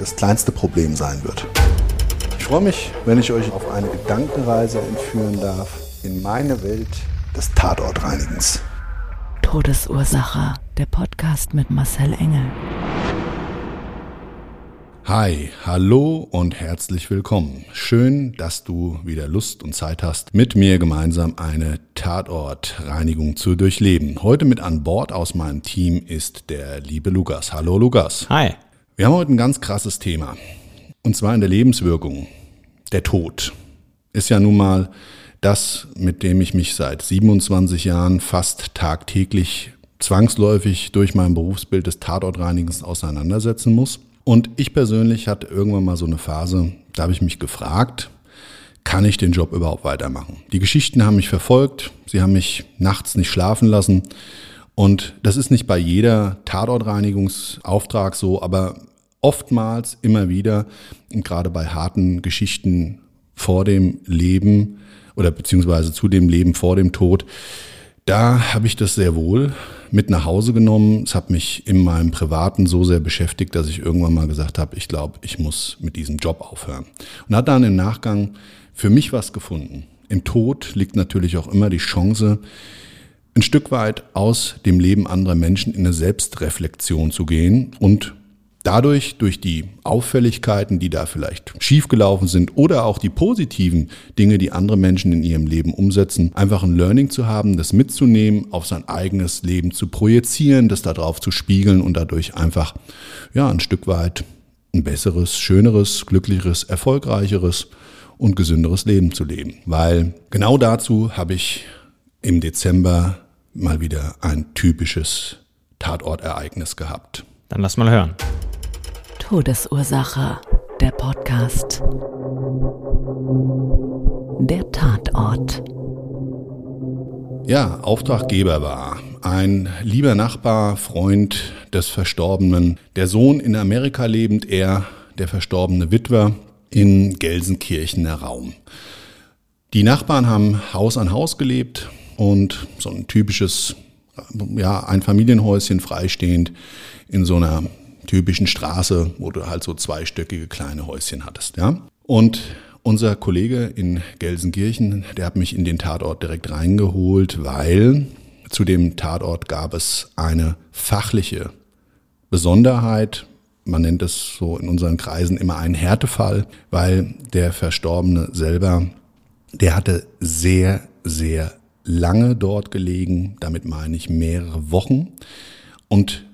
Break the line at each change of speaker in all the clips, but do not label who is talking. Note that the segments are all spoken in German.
das kleinste Problem sein wird. Ich freue mich, wenn ich euch auf eine Gedankenreise entführen darf in meine Welt des Tatortreinigens.
Todesursache. Der Podcast mit Marcel Engel.
Hi, hallo und herzlich willkommen. Schön, dass du wieder Lust und Zeit hast, mit mir gemeinsam eine Tatortreinigung zu durchleben. Heute mit an Bord aus meinem Team ist der liebe Lukas. Hallo Lukas.
Hi.
Wir haben heute ein ganz krasses Thema. Und zwar in der Lebenswirkung. Der Tod. Ist ja nun mal das, mit dem ich mich seit 27 Jahren fast tagtäglich zwangsläufig durch mein Berufsbild des Tatortreinigens auseinandersetzen muss. Und ich persönlich hatte irgendwann mal so eine Phase, da habe ich mich gefragt, kann ich den Job überhaupt weitermachen? Die Geschichten haben mich verfolgt, sie haben mich nachts nicht schlafen lassen. Und das ist nicht bei jeder Tatortreinigungsauftrag so, aber oftmals immer wieder, gerade bei harten Geschichten vor dem Leben oder beziehungsweise zu dem Leben vor dem Tod, da habe ich das sehr wohl mit nach Hause genommen. Es hat mich in meinem Privaten so sehr beschäftigt, dass ich irgendwann mal gesagt habe, ich glaube, ich muss mit diesem Job aufhören. Und hat dann im Nachgang für mich was gefunden. Im Tod liegt natürlich auch immer die Chance, ein Stück weit aus dem Leben anderer Menschen in eine Selbstreflexion zu gehen und dadurch, durch die Auffälligkeiten, die da vielleicht schiefgelaufen sind oder auch die positiven Dinge, die andere Menschen in ihrem Leben umsetzen, einfach ein Learning zu haben, das mitzunehmen, auf sein eigenes Leben zu projizieren, das darauf zu spiegeln und dadurch einfach, ja, ein Stück weit ein besseres, schöneres, glücklicheres, erfolgreicheres und gesünderes Leben zu leben. Weil genau dazu habe ich im Dezember mal wieder ein typisches Tatortereignis gehabt.
Dann lass mal hören.
Todesursache. Der Podcast. Der Tatort.
Ja, Auftraggeber war ein lieber Nachbar, Freund des Verstorbenen, der Sohn in Amerika lebend, er, der verstorbene Witwer, in Gelsenkirchener Raum. Die Nachbarn haben Haus an Haus gelebt und so ein typisches, ja, ein Familienhäuschen freistehend in so einer typischen Straße, wo du halt so zweistöckige kleine Häuschen hattest, ja. Und unser Kollege in Gelsenkirchen, der hat mich in den Tatort direkt reingeholt, weil zu dem Tatort gab es eine fachliche Besonderheit. Man nennt es so in unseren Kreisen immer einen Härtefall, weil der Verstorbene selber, der hatte sehr, sehr lange dort gelegen. Damit meine ich mehrere Wochen. Und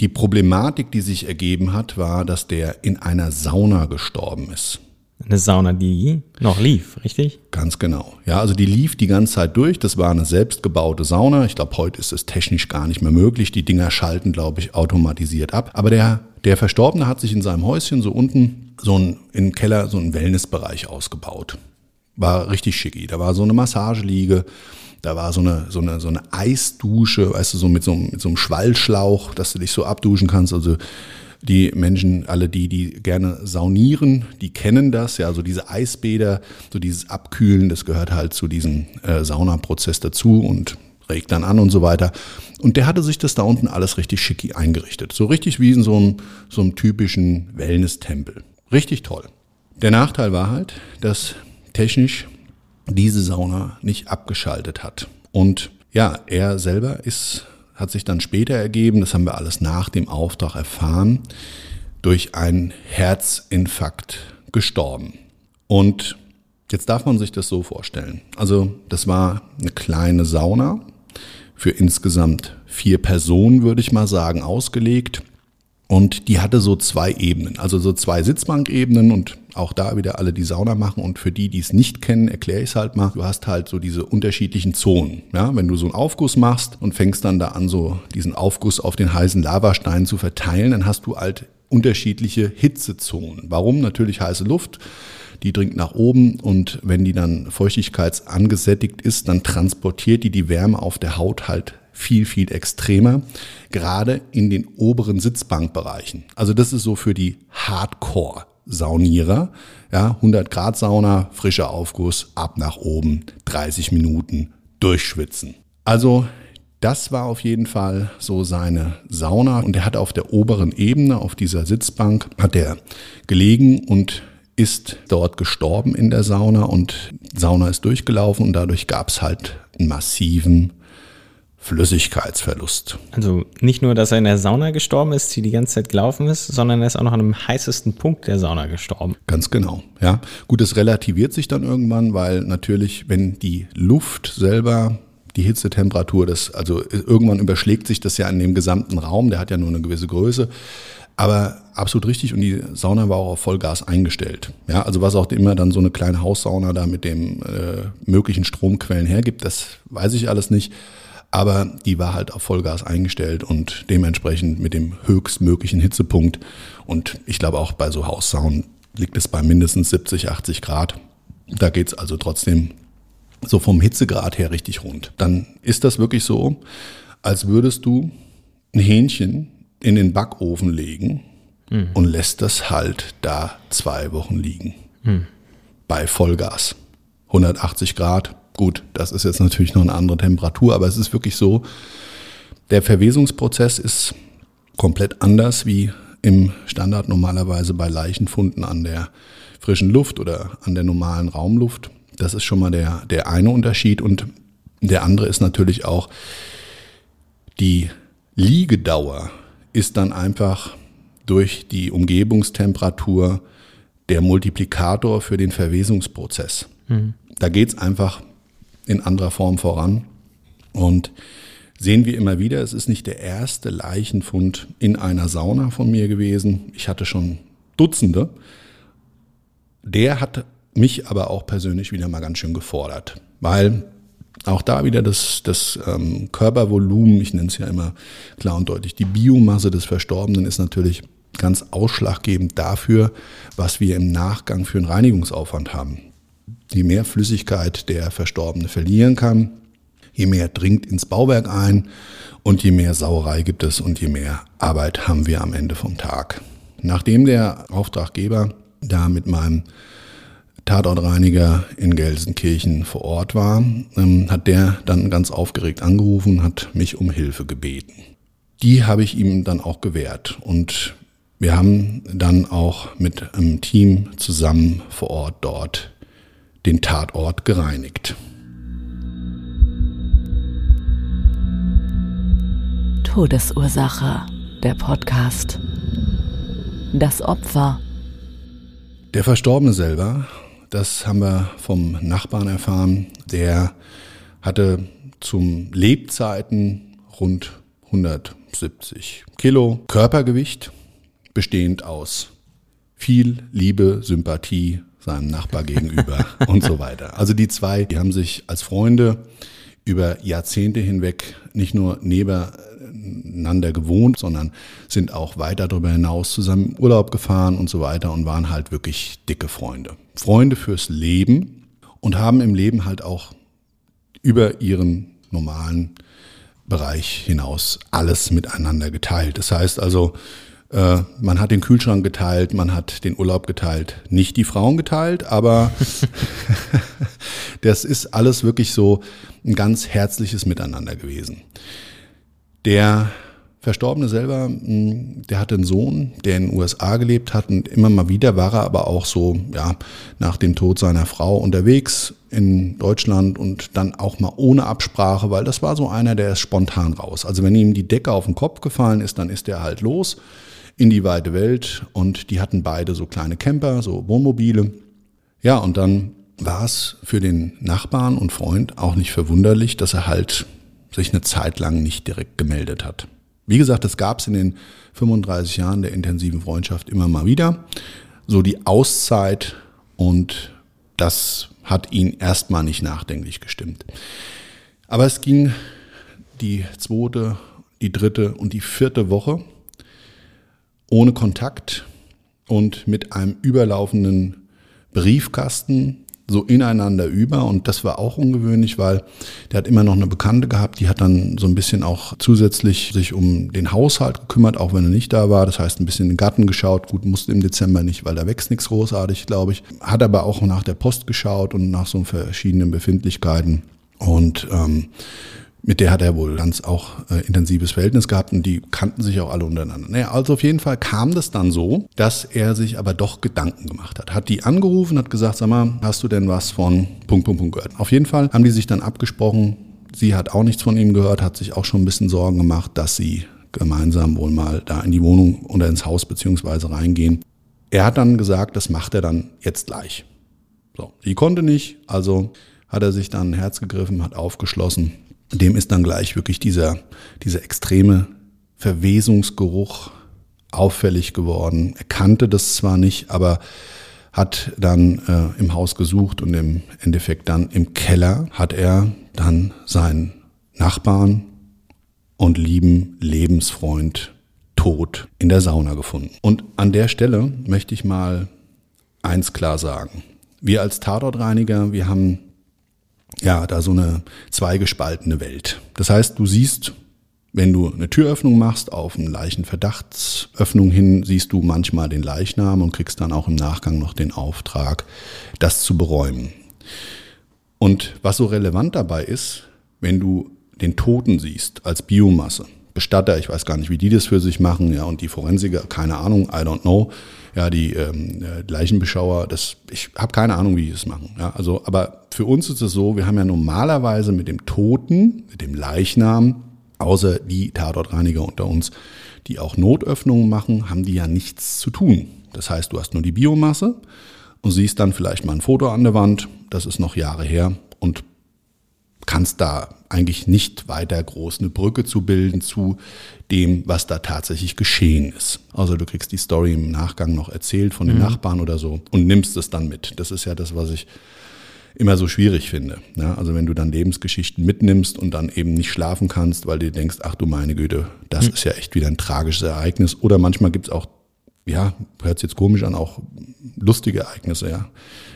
die Problematik, die sich ergeben hat, war, dass der in einer Sauna gestorben ist.
Eine Sauna, die noch lief, richtig?
Ganz genau. Ja, also die lief die ganze Zeit durch. Das war eine selbstgebaute Sauna. Ich glaube, heute ist es technisch gar nicht mehr möglich. Die Dinger schalten, glaube ich, automatisiert ab. Aber der, der Verstorbene hat sich in seinem Häuschen so unten, so ein, im Keller, so einen Wellnessbereich ausgebaut. War richtig schicki. Da war so eine Massageliege. Da war so eine, so eine, so eine Eisdusche, weißt du, so mit so, mit so einem Schwallschlauch, dass du dich so abduschen kannst. Also die Menschen, alle die, die gerne saunieren, die kennen das, ja, so diese Eisbäder, so dieses Abkühlen, das gehört halt zu diesem äh, Saunaprozess dazu und regt dann an und so weiter. Und der hatte sich das da unten alles richtig schicki eingerichtet. So richtig wie in so einem, so einem typischen Wellness-Tempel. Richtig toll. Der Nachteil war halt, dass technisch diese Sauna nicht abgeschaltet hat. Und ja, er selber ist, hat sich dann später ergeben, das haben wir alles nach dem Auftrag erfahren, durch einen Herzinfarkt gestorben. Und jetzt darf man sich das so vorstellen. Also das war eine kleine Sauna für insgesamt vier Personen, würde ich mal sagen, ausgelegt. Und die hatte so zwei Ebenen, also so zwei Sitzbankebenen und auch da wieder alle, die Sauna machen. Und für die, die es nicht kennen, erkläre ich es halt mal. Du hast halt so diese unterschiedlichen Zonen. Ja, wenn du so einen Aufguss machst und fängst dann da an, so diesen Aufguss auf den heißen Lavastein zu verteilen, dann hast du halt unterschiedliche Hitzezonen. Warum? Natürlich heiße Luft. Die dringt nach oben und wenn die dann feuchtigkeitsangesättigt ist, dann transportiert die die Wärme auf der Haut halt viel, viel extremer, gerade in den oberen Sitzbankbereichen. Also das ist so für die Hardcore-Saunierer. Ja, 100 Grad Sauna, frischer Aufguss, ab nach oben, 30 Minuten durchschwitzen. Also das war auf jeden Fall so seine Sauna und er hat auf der oberen Ebene, auf dieser Sitzbank, hat er gelegen und ist dort gestorben in der Sauna und Sauna ist durchgelaufen und dadurch gab es halt einen massiven Flüssigkeitsverlust.
Also nicht nur, dass er in der Sauna gestorben ist, die die ganze Zeit gelaufen ist, sondern er ist auch noch an einem heißesten Punkt der Sauna gestorben.
Ganz genau, ja. Gut, es relativiert sich dann irgendwann, weil natürlich, wenn die Luft selber die Hitzetemperatur, das, also irgendwann überschlägt sich das ja in dem gesamten Raum, der hat ja nur eine gewisse Größe. Aber absolut richtig und die Sauna war auch auf Vollgas eingestellt. Ja, also was auch immer dann so eine kleine Haussauna da mit dem äh, möglichen Stromquellen hergibt, das weiß ich alles nicht. Aber die war halt auf Vollgas eingestellt und dementsprechend mit dem höchstmöglichen Hitzepunkt. Und ich glaube auch bei so Haussaunen liegt es bei mindestens 70, 80 Grad. Da geht's also trotzdem so vom Hitzegrad her richtig rund. Dann ist das wirklich so, als würdest du ein Hähnchen in den Backofen legen mhm. und lässt das halt da zwei Wochen liegen. Mhm. Bei Vollgas. 180 Grad, Gut, das ist jetzt natürlich noch eine andere Temperatur, aber es ist wirklich so, der Verwesungsprozess ist komplett anders wie im Standard normalerweise bei Leichenfunden an der frischen Luft oder an der normalen Raumluft. Das ist schon mal der, der eine Unterschied. Und der andere ist natürlich auch, die Liegedauer ist dann einfach durch die Umgebungstemperatur der Multiplikator für den Verwesungsprozess. Mhm. Da geht es einfach in anderer Form voran. Und sehen wir immer wieder, es ist nicht der erste Leichenfund in einer Sauna von mir gewesen. Ich hatte schon Dutzende. Der hat mich aber auch persönlich wieder mal ganz schön gefordert, weil auch da wieder das, das ähm, Körpervolumen, ich nenne es ja immer klar und deutlich, die Biomasse des Verstorbenen ist natürlich ganz ausschlaggebend dafür, was wir im Nachgang für einen Reinigungsaufwand haben. Je mehr Flüssigkeit der Verstorbene verlieren kann, je mehr dringt ins Bauwerk ein und je mehr Sauerei gibt es und je mehr Arbeit haben wir am Ende vom Tag. Nachdem der Auftraggeber da mit meinem Tatortreiniger in Gelsenkirchen vor Ort war, ähm, hat der dann ganz aufgeregt angerufen, hat mich um Hilfe gebeten. Die habe ich ihm dann auch gewährt und wir haben dann auch mit einem Team zusammen vor Ort dort den Tatort gereinigt.
Todesursache, der Podcast. Das Opfer.
Der Verstorbene selber, das haben wir vom Nachbarn erfahren, der hatte zum Lebzeiten rund 170 Kilo Körpergewicht, bestehend aus viel Liebe, Sympathie, seinem Nachbar gegenüber und so weiter. Also die zwei, die haben sich als Freunde über Jahrzehnte hinweg nicht nur nebeneinander gewohnt, sondern sind auch weiter darüber hinaus zusammen Urlaub gefahren und so weiter und waren halt wirklich dicke Freunde. Freunde fürs Leben und haben im Leben halt auch über ihren normalen Bereich hinaus alles miteinander geteilt. Das heißt also, äh, man hat den Kühlschrank geteilt, man hat den Urlaub geteilt, nicht die Frauen geteilt, aber das ist alles wirklich so ein ganz herzliches Miteinander gewesen. Der Verstorbene selber, hm, der hatte einen Sohn, der in den USA gelebt hat und immer mal wieder war er aber auch so, ja, nach dem Tod seiner Frau unterwegs in Deutschland und dann auch mal ohne Absprache, weil das war so einer, der ist spontan raus. Also wenn ihm die Decke auf den Kopf gefallen ist, dann ist er halt los in die weite Welt und die hatten beide so kleine Camper, so Wohnmobile. Ja, und dann war es für den Nachbarn und Freund auch nicht verwunderlich, dass er halt sich eine Zeit lang nicht direkt gemeldet hat. Wie gesagt, das gab es in den 35 Jahren der intensiven Freundschaft immer mal wieder. So die Auszeit und das hat ihn erstmal nicht nachdenklich gestimmt. Aber es ging die zweite, die dritte und die vierte Woche ohne Kontakt und mit einem überlaufenden Briefkasten so ineinander über und das war auch ungewöhnlich, weil der hat immer noch eine Bekannte gehabt, die hat dann so ein bisschen auch zusätzlich sich um den Haushalt gekümmert, auch wenn er nicht da war. Das heißt, ein bisschen in den Garten geschaut. Gut, musste im Dezember nicht, weil da wächst nichts großartig, glaube ich. Hat aber auch nach der Post geschaut und nach so verschiedenen Befindlichkeiten. Und ähm, mit der hat er wohl ganz auch äh, intensives Verhältnis gehabt und die kannten sich auch alle untereinander. Naja, also auf jeden Fall kam das dann so, dass er sich aber doch Gedanken gemacht hat. Hat die angerufen, hat gesagt, sag mal, hast du denn was von Punkt, Punkt, Punkt gehört? Auf jeden Fall haben die sich dann abgesprochen. Sie hat auch nichts von ihm gehört, hat sich auch schon ein bisschen Sorgen gemacht, dass sie gemeinsam wohl mal da in die Wohnung oder ins Haus beziehungsweise reingehen. Er hat dann gesagt, das macht er dann jetzt gleich. So, sie konnte nicht, also hat er sich dann ein Herz gegriffen, hat aufgeschlossen dem ist dann gleich wirklich dieser, dieser extreme Verwesungsgeruch auffällig geworden. Er kannte das zwar nicht, aber hat dann äh, im Haus gesucht und im Endeffekt dann im Keller hat er dann seinen Nachbarn und lieben Lebensfreund tot in der Sauna gefunden. Und an der Stelle möchte ich mal eins klar sagen. Wir als Tatortreiniger, wir haben ja, da so eine zweigespaltene Welt. Das heißt, du siehst, wenn du eine Türöffnung machst auf eine Leichenverdachtsöffnung hin, siehst du manchmal den Leichnam und kriegst dann auch im Nachgang noch den Auftrag, das zu beräumen. Und was so relevant dabei ist, wenn du den Toten siehst als Biomasse, Bestatter, ich weiß gar nicht, wie die das für sich machen, ja, und die Forensiker, keine Ahnung, I don't know, ja, die ähm, äh, Leichenbeschauer, das, ich habe keine Ahnung, wie die das machen, ja, also, aber für uns ist es so, wir haben ja normalerweise mit dem Toten, mit dem Leichnam, außer die Tatortreiniger unter uns, die auch Notöffnungen machen, haben die ja nichts zu tun. Das heißt, du hast nur die Biomasse und siehst dann vielleicht mal ein Foto an der Wand, das ist noch Jahre her und kannst da eigentlich nicht weiter groß eine Brücke zu bilden zu dem, was da tatsächlich geschehen ist. Also du kriegst die Story im Nachgang noch erzählt von den mhm. Nachbarn oder so und nimmst es dann mit. Das ist ja das, was ich immer so schwierig finde. Ja, also wenn du dann Lebensgeschichten mitnimmst und dann eben nicht schlafen kannst, weil du denkst, ach du meine Güte, das mhm. ist ja echt wieder ein tragisches Ereignis. Oder manchmal gibt es auch, ja, hört sich jetzt komisch an, auch lustige Ereignisse, ja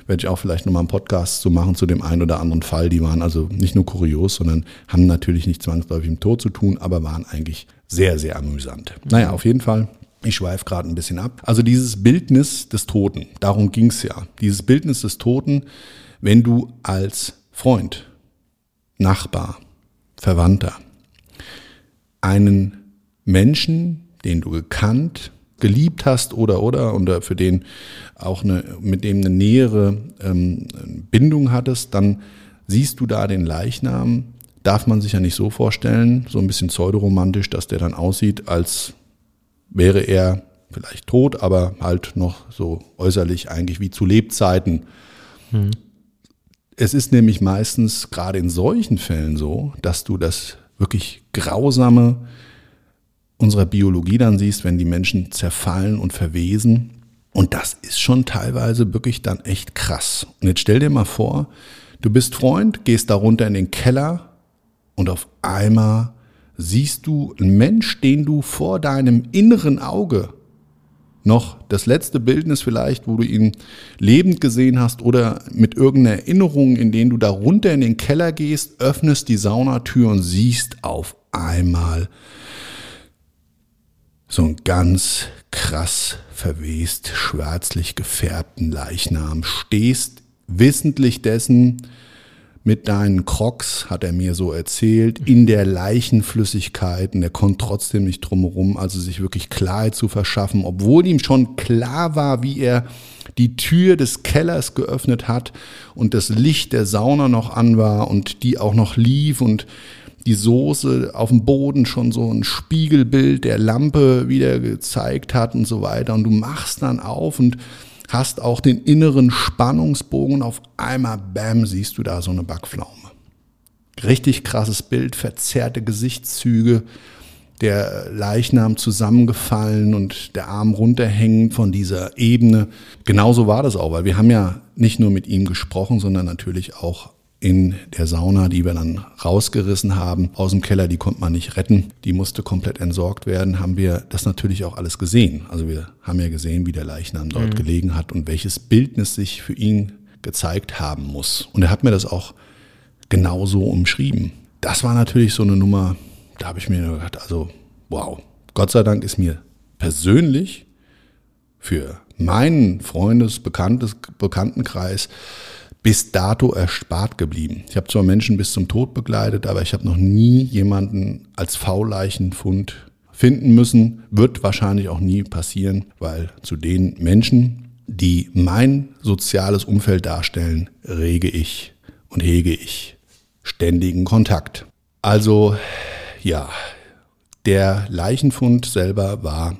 werde ich auch vielleicht nochmal einen Podcast zu machen zu dem einen oder anderen Fall. Die waren also nicht nur kurios, sondern haben natürlich nicht zwangsläufig mit Tod zu tun, aber waren eigentlich sehr, sehr amüsant. Naja, auf jeden Fall. Ich schweife gerade ein bisschen ab. Also dieses Bildnis des Toten, darum ging es ja. Dieses Bildnis des Toten, wenn du als Freund, Nachbar, Verwandter einen Menschen, den du gekannt, geliebt hast oder oder und für den auch eine, mit dem eine nähere ähm, Bindung hattest, dann siehst du da den Leichnam. Darf man sich ja nicht so vorstellen, so ein bisschen pseudoromantisch, dass der dann aussieht, als wäre er vielleicht tot, aber halt noch so äußerlich eigentlich wie zu Lebzeiten. Hm. Es ist nämlich meistens gerade in solchen Fällen so, dass du das wirklich grausame, unserer Biologie dann siehst, wenn die Menschen zerfallen und verwesen. Und das ist schon teilweise wirklich dann echt krass. Und jetzt stell dir mal vor, du bist Freund, gehst da runter in den Keller und auf einmal siehst du einen Mensch, den du vor deinem inneren Auge noch das letzte Bildnis vielleicht, wo du ihn lebend gesehen hast oder mit irgendeiner Erinnerung, in denen du da runter in den Keller gehst, öffnest die Saunatür und siehst auf einmal so ein ganz krass verwest, schwärzlich gefärbten Leichnam, stehst wissentlich dessen mit deinen Crocs, hat er mir so erzählt, in der Leichenflüssigkeit und er konnte trotzdem nicht drumherum, also sich wirklich Klarheit zu verschaffen, obwohl ihm schon klar war, wie er die Tür des Kellers geöffnet hat und das Licht der Sauna noch an war und die auch noch lief und die Soße auf dem Boden schon so ein Spiegelbild der Lampe wieder gezeigt hat und so weiter. Und du machst dann auf und hast auch den inneren Spannungsbogen auf einmal, bam, siehst du da so eine Backpflaume. Richtig krasses Bild, verzerrte Gesichtszüge, der Leichnam zusammengefallen und der Arm runterhängend von dieser Ebene. Genauso war das auch, weil wir haben ja nicht nur mit ihm gesprochen, sondern natürlich auch in der Sauna, die wir dann rausgerissen haben aus dem Keller, die konnte man nicht retten, die musste komplett entsorgt werden, haben wir das natürlich auch alles gesehen. Also wir haben ja gesehen, wie der Leichnam dort mhm. gelegen hat und welches Bildnis sich für ihn gezeigt haben muss. Und er hat mir das auch genauso umschrieben. Das war natürlich so eine Nummer, da habe ich mir gedacht, also wow, Gott sei Dank ist mir persönlich für meinen Freundes-, Bekanntes, Bekanntenkreis bis dato erspart geblieben. Ich habe zwar Menschen bis zum Tod begleitet, aber ich habe noch nie jemanden als V-Leichenfund finden müssen. Wird wahrscheinlich auch nie passieren, weil zu den Menschen, die mein soziales Umfeld darstellen, rege ich und hege ich ständigen Kontakt. Also ja, der Leichenfund selber war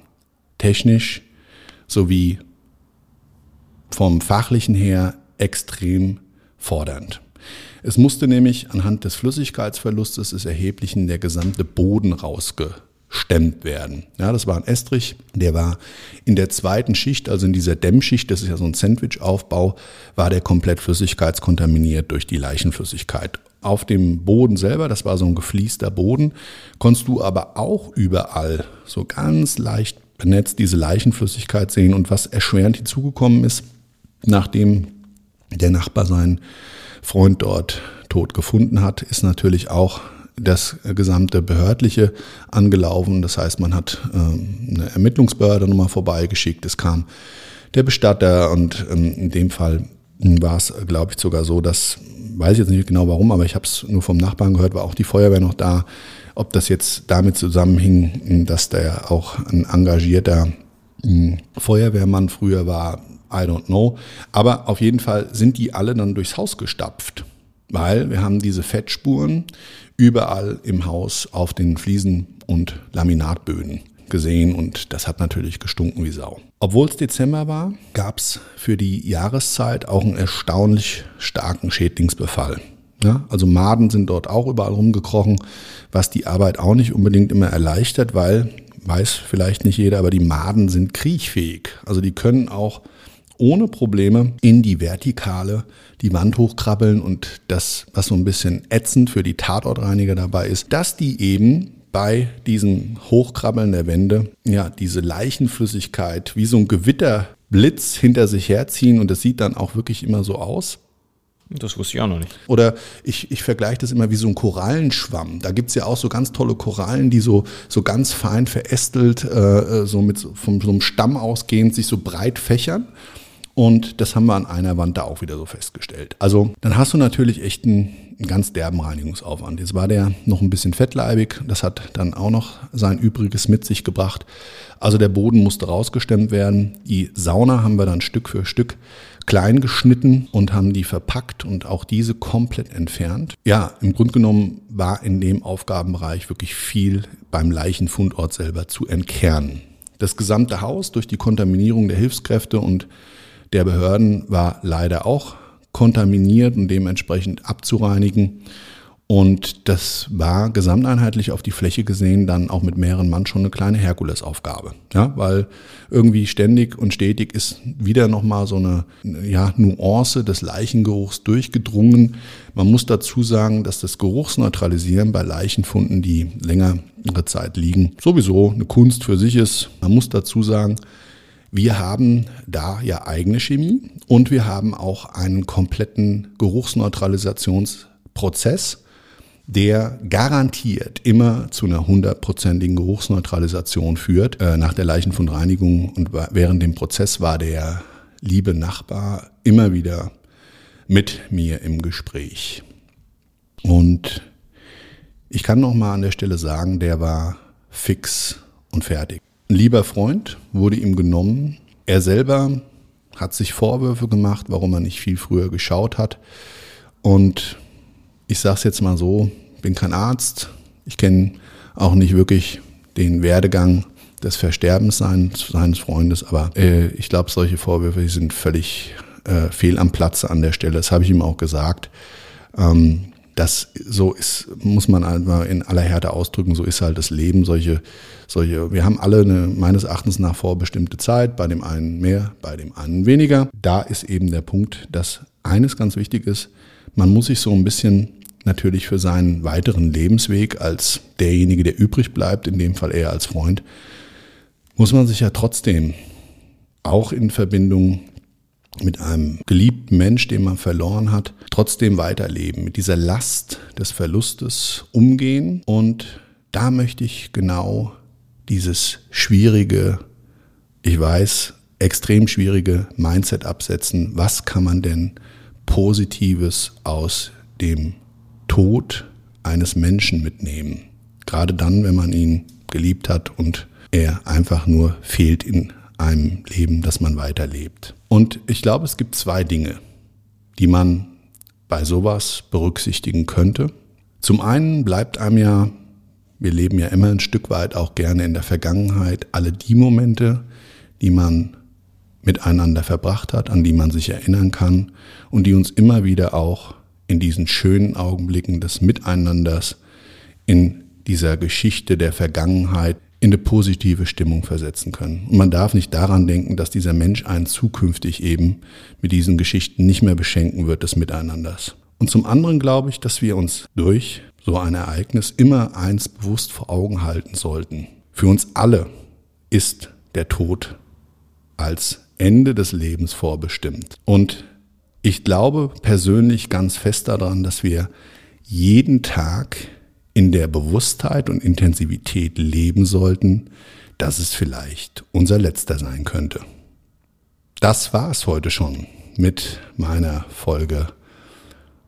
technisch sowie vom fachlichen her extrem fordernd. Es musste nämlich anhand des Flüssigkeitsverlustes des Erheblichen der gesamte Boden rausgestemmt werden. Ja, das war ein Estrich, der war in der zweiten Schicht, also in dieser Dämmschicht, das ist ja so ein Sandwich-Aufbau, war der komplett flüssigkeitskontaminiert durch die Leichenflüssigkeit. Auf dem Boden selber, das war so ein gefliester Boden, konntest du aber auch überall so ganz leicht benetzt diese Leichenflüssigkeit sehen. Und was erschwerend hinzugekommen ist, nachdem der Nachbar seinen Freund dort tot gefunden hat, ist natürlich auch das gesamte Behördliche angelaufen. Das heißt, man hat ähm, eine Ermittlungsbehörde nochmal vorbeigeschickt. Es kam der Bestatter und ähm, in dem Fall war es, glaube ich, sogar so, dass, weiß ich jetzt nicht genau warum, aber ich habe es nur vom Nachbarn gehört, war auch die Feuerwehr noch da. Ob das jetzt damit zusammenhing, dass der auch ein engagierter hm, Feuerwehrmann früher war, I don't know. Aber auf jeden Fall sind die alle dann durchs Haus gestapft, weil wir haben diese Fettspuren überall im Haus auf den Fliesen und Laminatböden gesehen und das hat natürlich gestunken wie Sau. Obwohl es Dezember war, gab es für die Jahreszeit auch einen erstaunlich starken Schädlingsbefall. Ja, also Maden sind dort auch überall rumgekrochen, was die Arbeit auch nicht unbedingt immer erleichtert, weil, weiß vielleicht nicht jeder, aber die Maden sind kriechfähig. Also die können auch ohne Probleme in die Vertikale die Wand hochkrabbeln und das, was so ein bisschen ätzend für die Tatortreiniger dabei ist, dass die eben bei diesem Hochkrabbeln der Wände ja diese Leichenflüssigkeit wie so ein Gewitterblitz hinter sich herziehen und das sieht dann auch wirklich immer so aus.
Das wusste ich auch noch nicht.
Oder ich, ich vergleiche das immer wie so ein Korallenschwamm. Da gibt's ja auch so ganz tolle Korallen, die so, so ganz fein verästelt, äh, so mit von so einem Stamm ausgehend sich so breit fächern. Und das haben wir an einer Wand da auch wieder so festgestellt. Also dann hast du natürlich echt einen, einen ganz derben Reinigungsaufwand. Jetzt war der noch ein bisschen fettleibig. Das hat dann auch noch sein Übriges mit sich gebracht. Also der Boden musste rausgestemmt werden. Die Sauna haben wir dann Stück für Stück klein geschnitten und haben die verpackt und auch diese komplett entfernt. Ja, im Grunde genommen war in dem Aufgabenbereich wirklich viel beim Leichenfundort selber zu entkernen. Das gesamte Haus durch die Kontaminierung der Hilfskräfte und der Behörden war leider auch kontaminiert und dementsprechend abzureinigen. Und das war gesamteinheitlich auf die Fläche gesehen dann auch mit mehreren Mann schon eine kleine Herkulesaufgabe. Ja, weil irgendwie ständig und stetig ist wieder nochmal so eine ja, Nuance des Leichengeruchs durchgedrungen. Man muss dazu sagen, dass das Geruchsneutralisieren bei Leichenfunden, die längere Zeit liegen, sowieso eine Kunst für sich ist. Man muss dazu sagen, wir haben da ja eigene Chemie und wir haben auch einen kompletten Geruchsneutralisationsprozess, der garantiert immer zu einer hundertprozentigen Geruchsneutralisation führt. Äh, nach der Leichenfundreinigung und während dem Prozess war der liebe Nachbar immer wieder mit mir im Gespräch. Und ich kann noch mal an der Stelle sagen, der war fix und fertig. Ein lieber Freund wurde ihm genommen. Er selber hat sich Vorwürfe gemacht, warum er nicht viel früher geschaut hat. Und ich sage es jetzt mal so, bin kein Arzt, ich kenne auch nicht wirklich den Werdegang des Versterbens seines, seines Freundes, aber äh, ich glaube, solche Vorwürfe sind völlig äh, fehl am Platze an der Stelle. Das habe ich ihm auch gesagt. Ähm, das so ist, muss man einfach in aller Härte ausdrücken, so ist halt das Leben. Solche, solche, wir haben alle eine meines Erachtens nach vorbestimmte Zeit, bei dem einen mehr, bei dem anderen weniger. Da ist eben der Punkt, dass eines ganz wichtig ist, man muss sich so ein bisschen natürlich für seinen weiteren Lebensweg als derjenige, der übrig bleibt, in dem Fall eher als Freund, muss man sich ja trotzdem auch in Verbindung mit einem geliebten Mensch, den man verloren hat, trotzdem weiterleben, mit dieser Last des Verlustes umgehen. Und da möchte ich genau dieses schwierige, ich weiß, extrem schwierige Mindset absetzen. Was kann man denn Positives aus dem Tod eines Menschen mitnehmen? Gerade dann, wenn man ihn geliebt hat und er einfach nur fehlt in einem Leben, das man weiterlebt. Und ich glaube, es gibt zwei Dinge, die man bei sowas berücksichtigen könnte. Zum einen bleibt einem ja, wir leben ja immer ein Stück weit auch gerne in der Vergangenheit, alle die Momente, die man miteinander verbracht hat, an die man sich erinnern kann und die uns immer wieder auch in diesen schönen Augenblicken des Miteinanders, in dieser Geschichte der Vergangenheit in eine positive Stimmung versetzen können. Und man darf nicht daran denken, dass dieser Mensch einen zukünftig eben mit diesen Geschichten nicht mehr beschenken wird des Miteinanders. Und zum anderen glaube ich, dass wir uns durch so ein Ereignis immer eins bewusst vor Augen halten sollten. Für uns alle ist der Tod als Ende des Lebens vorbestimmt. Und ich glaube persönlich ganz fest daran, dass wir jeden Tag in der Bewusstheit und Intensivität leben sollten, dass es vielleicht unser letzter sein könnte. Das war es heute schon mit meiner Folge.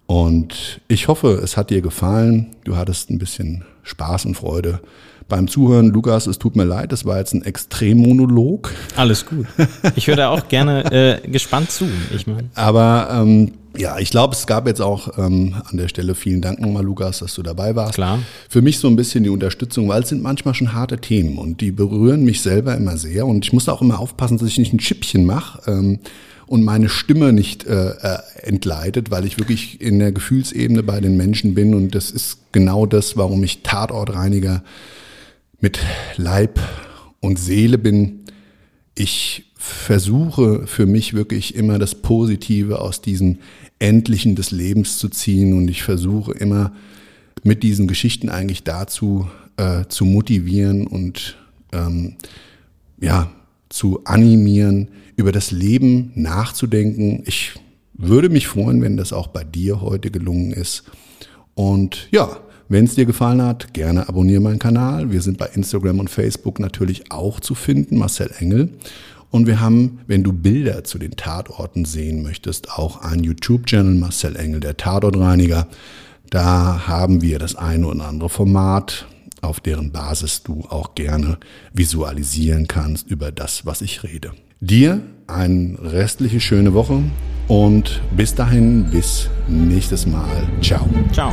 Und ich hoffe, es hat dir gefallen. Du hattest ein bisschen Spaß und Freude beim Zuhören. Lukas, es tut mir leid, es war jetzt ein Extremmonolog.
Alles gut. Ich höre da auch gerne äh, gespannt zu. Ich mein.
Aber ähm, ja, ich glaube, es gab jetzt auch ähm, an der Stelle vielen Dank nochmal, Lukas, dass du dabei warst.
Klar.
Für mich so ein bisschen die Unterstützung, weil es sind manchmal schon harte Themen und die berühren mich selber immer sehr. Und ich muss auch immer aufpassen, dass ich nicht ein Schippchen mache. Ähm, und meine Stimme nicht äh, äh, entgleitet, weil ich wirklich in der Gefühlsebene bei den Menschen bin und das ist genau das, warum ich Tatortreiniger mit Leib und Seele bin. Ich versuche für mich wirklich immer das Positive aus diesen Endlichen des Lebens zu ziehen und ich versuche immer mit diesen Geschichten eigentlich dazu äh, zu motivieren und ähm, ja zu animieren, über das Leben nachzudenken. Ich würde mich freuen, wenn das auch bei dir heute gelungen ist. Und ja, wenn es dir gefallen hat, gerne abonniere meinen Kanal. Wir sind bei Instagram und Facebook natürlich auch zu finden, Marcel Engel. Und wir haben, wenn du Bilder zu den Tatorten sehen möchtest, auch einen YouTube-Channel, Marcel Engel, der Tatortreiniger. Da haben wir das eine oder andere Format, auf deren Basis du auch gerne visualisieren kannst über das, was ich rede. Dir eine restliche schöne Woche und bis dahin, bis nächstes Mal. Ciao.
Ciao.